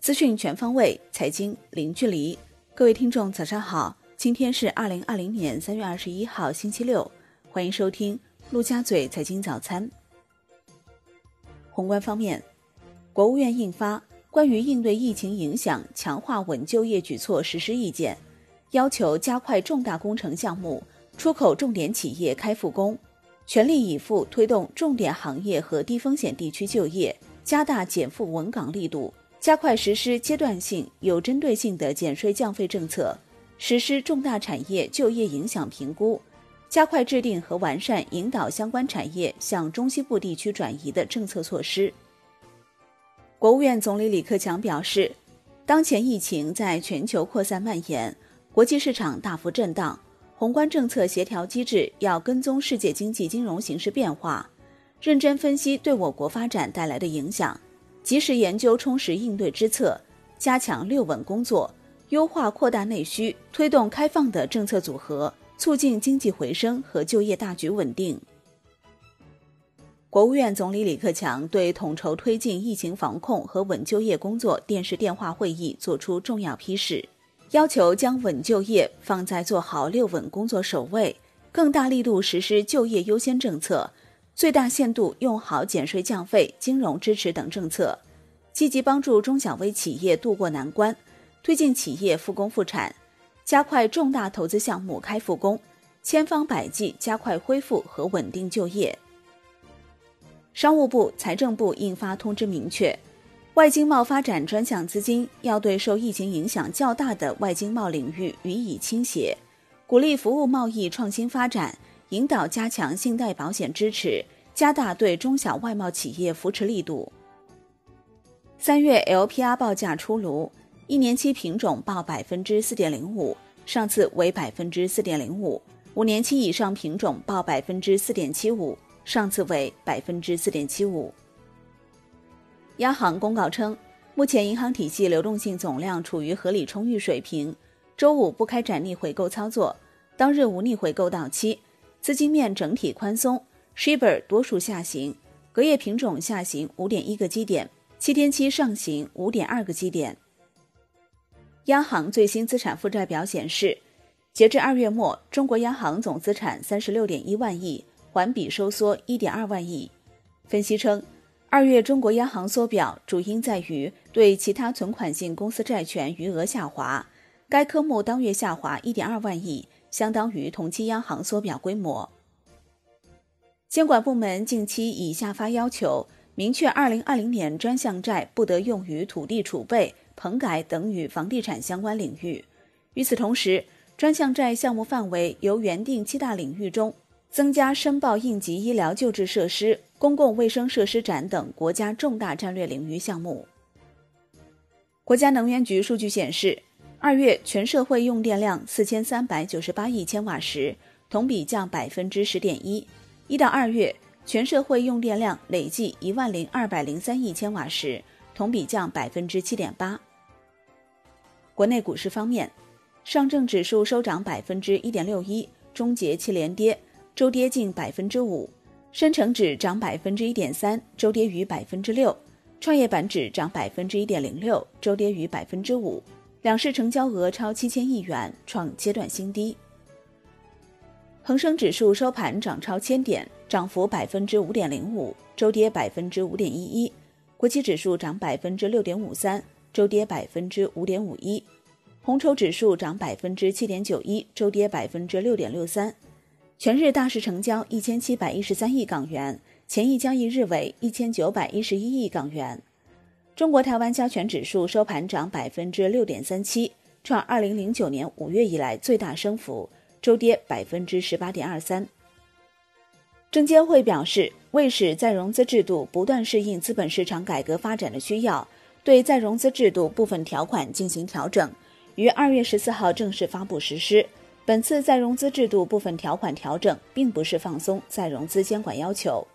资讯全方位，财经零距离。各位听众，早上好！今天是二零二零年三月二十一号，星期六。欢迎收听陆家嘴财经早餐。宏观方面，国务院印发《关于应对疫情影响、强化稳就业举措实施意见》，要求加快重大工程项目、出口重点企业开复工，全力以赴推动重点行业和低风险地区就业，加大减负稳岗力度。加快实施阶段性、有针对性的减税降费政策，实施重大产业就业影响评估，加快制定和完善引导相关产业向中西部地区转移的政策措施。国务院总理李克强表示，当前疫情在全球扩散蔓延，国际市场大幅震荡，宏观政策协调机制要跟踪世界经济金融形势变化，认真分析对我国发展带来的影响。及时研究充实应对之策，加强六稳工作，优化扩大内需，推动开放的政策组合，促进经济回升和就业大局稳定。国务院总理李克强对统筹推进疫情防控和稳就业工作电视电话会议作出重要批示，要求将稳就业放在做好六稳工作首位，更大力度实施就业优先政策。最大限度用好减税降费、金融支持等政策，积极帮助中小微企业渡过难关，推进企业复工复产，加快重大投资项目开复工，千方百计加快恢复和稳定就业。商务部、财政部印发通知，明确外经贸发展专项资金要对受疫情影响较大的外经贸领域予以倾斜，鼓励服务贸易创新发展。引导加强信贷保险支持，加大对中小外贸企业扶持力度。三月 LPR 报价出炉，一年期品种报百分之四点零五，上次为百分之四点零五；五年期以上品种报百分之四点七五，上次为百分之四点七五。央行公告称，目前银行体系流动性总量处于合理充裕水平，周五不开展逆回购操作，当日无逆回购到期。资金面整体宽松，Shibor 多数下行，隔夜品种下行五点一个基点，七天期上行五点二个基点。央行最新资产负债表显示，截至二月末，中国央行总资产三十六点一万亿，环比收缩一点二万亿。分析称，二月中国央行缩表主因在于对其他存款性公司债券余额下滑，该科目当月下滑一点二万亿。相当于同期央行缩表规模。监管部门近期已下发要求，明确二零二零年专项债不得用于土地储备、棚改等与房地产相关领域。与此同时，专项债项目范围由原定七大领域中增加申报应急医疗救治设施、公共卫生设施展等国家重大战略领域项目。国家能源局数据显示。二月全社会用电量四千三百九十八亿千瓦时，同比降百分之十点一。一到二月全社会用电量累计一万零二百零三亿千瓦时，同比降百分之七点八。国内股市方面，上证指数收涨百分之一点六一，终结七连跌，周跌近百分之五；深成指涨百分之一点三，周跌逾百分之六；创业板指涨百分之一点零六，周跌逾百分之五。两市成交额超七千亿元，创阶段新低。恒生指数收盘涨超千点，涨幅百分之五点零五，周跌百分之五点一一。国企指数涨百分之六点五三，周跌百分之五点五一。红筹指数涨百分之七点九一，周跌百分之六点六三。全日大市成交一千七百一十三亿港元，前一交易日为一千九百一十一亿港元。中国台湾加权指数收盘涨百分之六点三七，创二零零九年五月以来最大升幅，周跌百分之十八点二三。证监会表示，为使再融资制度不断适应资本市场改革发展的需要，对再融资制度部分条款进行调整，于二月十四号正式发布实施。本次再融资制度部分条款调整，并不是放松再融资监管要求。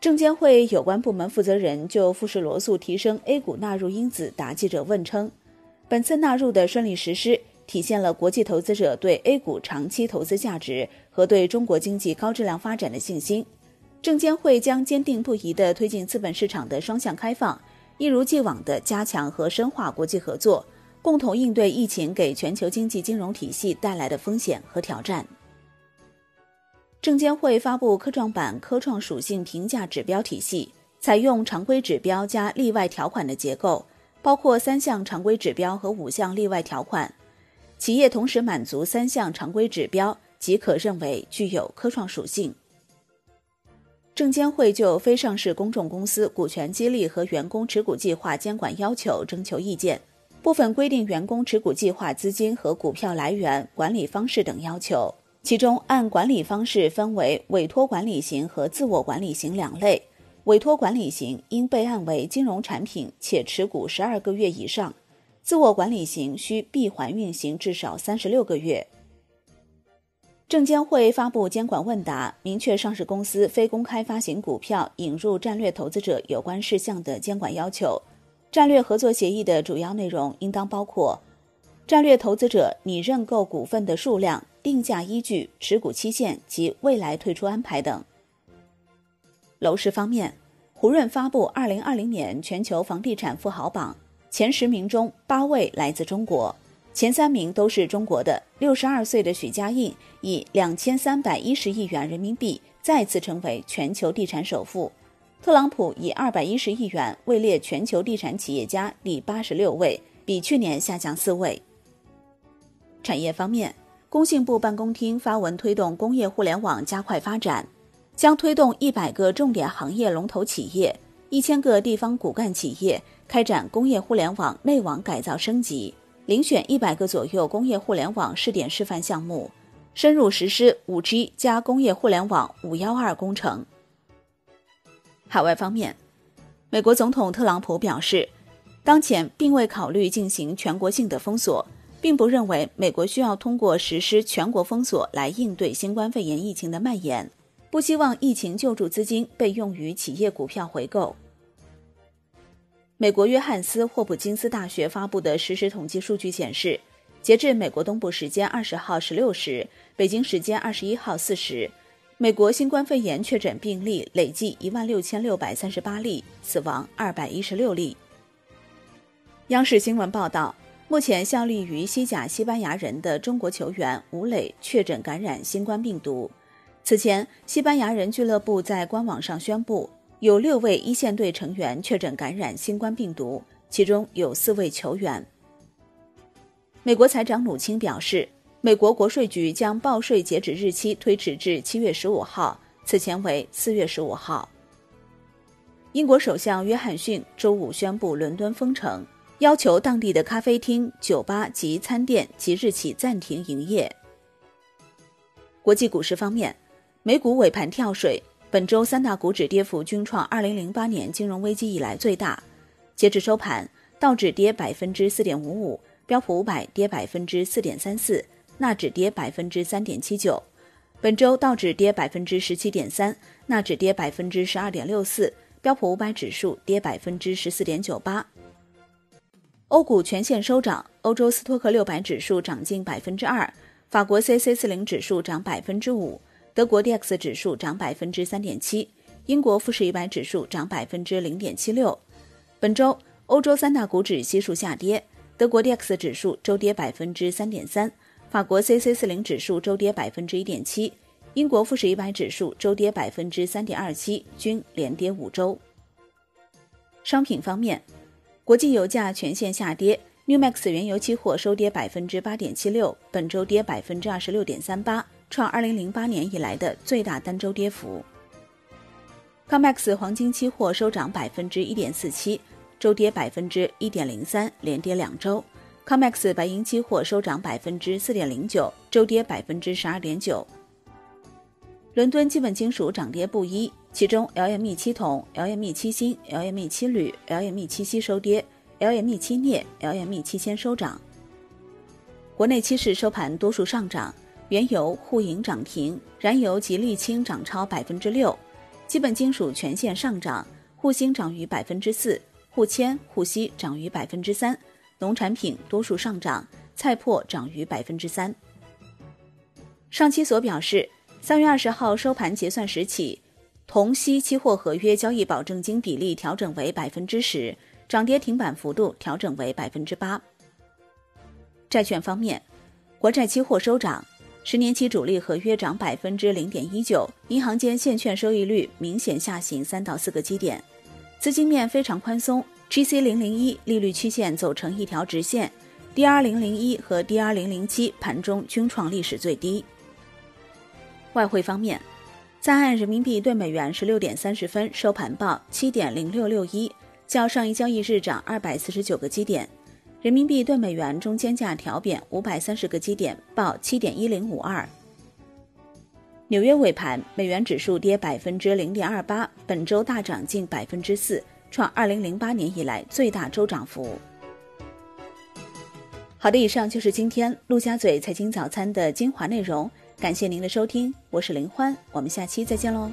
证监会有关部门负责人就富士罗素提升 A 股纳入因子答记者问称，本次纳入的顺利实施，体现了国际投资者对 A 股长期投资价值和对中国经济高质量发展的信心。证监会将坚定不移地推进资本市场的双向开放，一如既往地加强和深化国际合作，共同应对疫情给全球经济金融体系带来的风险和挑战。证监会发布科创板科创属性评价指标体系，采用常规指标加例外条款的结构，包括三项常规指标和五项例外条款。企业同时满足三项常规指标，即可认为具有科创属性。证监会就非上市公众公司股权激励和员工持股计划监管要求征求意见，部分规定员工持股计划资金和股票来源、管理方式等要求。其中，按管理方式分为委托管理型和自我管理型两类。委托管理型应备案为金融产品且持股十二个月以上；自我管理型需闭环运行至少三十六个月。证监会发布监管问答，明确上市公司非公开发行股票引入战略投资者有关事项的监管要求。战略合作协议的主要内容应当包括：战略投资者拟认购股份的数量、定价依据、持股期限及未来退出安排等。楼市方面，胡润发布二零二零年全球房地产富豪榜，前十名中八位来自中国。前三名都是中国的。六十二岁的许家印以两千三百一十亿元人民币再次成为全球地产首富。特朗普以二百一十亿元位列全球地产企业家第八十六位，比去年下降四位。产业方面，工信部办公厅发文推动工业互联网加快发展，将推动一百个重点行业龙头企业、一千个地方骨干企业开展工业互联网内网改造升级。遴选一百个左右工业互联网试点示范项目，深入实施五 G 加工业互联网“五幺二”工程。海外方面，美国总统特朗普表示，当前并未考虑进行全国性的封锁，并不认为美国需要通过实施全国封锁来应对新冠肺炎疫情的蔓延，不希望疫情救助资金被用于企业股票回购。美国约翰斯霍普金斯大学发布的实时统计数据显示，截至美国东部时间二十号十六时，北京时间二十一号四时，美国新冠肺炎确诊病例累计一万六千六百三十八例，死亡二百一十六例。央视新闻报道，目前效力于西甲西班牙人的中国球员吴磊确诊感染新冠病毒。此前，西班牙人俱乐部在官网上宣布。有六位一线队成员确诊感染新冠病毒，其中有四位球员。美国财长努钦表示，美国国税局将报税截止日期推迟至七月十五号，此前为四月十五号。英国首相约翰逊周五宣布伦敦封城，要求当地的咖啡厅、酒吧及餐店即日起暂停营业。国际股市方面，美股尾盘跳水。本周三大股指跌幅均创二零零八年金融危机以来最大。截至收盘，道指跌百分之四点五五，标普五百跌百分之四点三四，纳指跌百分之三点七九。本周道指跌百分之十七点三，纳指跌百分之十二点六四，标普五百指数跌百分之十四点九八。欧股全线收涨，欧洲斯托克六百指数涨近百分之二，法国 C C 四零指数涨百分之五。德国 D X 指数涨百分之三点七，英国富时一百指数涨百分之零点七六。本周欧洲三大股指悉数下跌，德国 D X 指数周跌百分之三点三，法国 C C 四零指数周跌百分之一点七，英国富时一百指数周跌百分之三点二七，均连跌五周。商品方面，国际油价全线下跌，New Max 原油期货收跌百分之八点七六，本周跌百分之二十六点三八。创二零零八年以来的最大单周跌幅。COMEX 黄金期货收涨百分之一点四七，周跌百分之一点零三，连跌两周。COMEX 白银期货收涨百分之四点零九，周跌百分之十二点九。伦敦基本金属涨跌不一，其中 LME 七铜、LME 七锌、LME 七铝、LME 七锡收跌，LME 七镍、LME 七铅收涨。国内期市收盘多数上涨。原油、沪银涨停，燃油及沥青涨超百分之六，基本金属全线上涨，沪锌涨逾百分之四，沪铅、沪锡涨逾百分之三，农产品多数上涨，菜粕涨逾百分之三。上期所表示，三月二十号收盘结算时起，铜锡期货合约交易保证金比例调整为百分之十，涨跌停板幅度调整为百分之八。债券方面，国债期货收涨，十年期主力合约涨百分之零点一九，银行间现券收益率明显下行三到四个基点，资金面非常宽松，GC 零零一利率曲线走成一条直线，DR 零零一和 DR 零零七盘中均创历史最低。外汇方面，在岸人民币对美元十六点三十分收盘报七点零六六一，较上一交易日涨二百四十九个基点。人民币对美元中间价调贬五百三十个基点，报七点一零五二。纽约尾盘，美元指数跌百分之零点二八，本周大涨近百分之四，创二零零八年以来最大周涨幅。好的，以上就是今天陆家嘴财经早餐的精华内容，感谢您的收听，我是林欢，我们下期再见喽。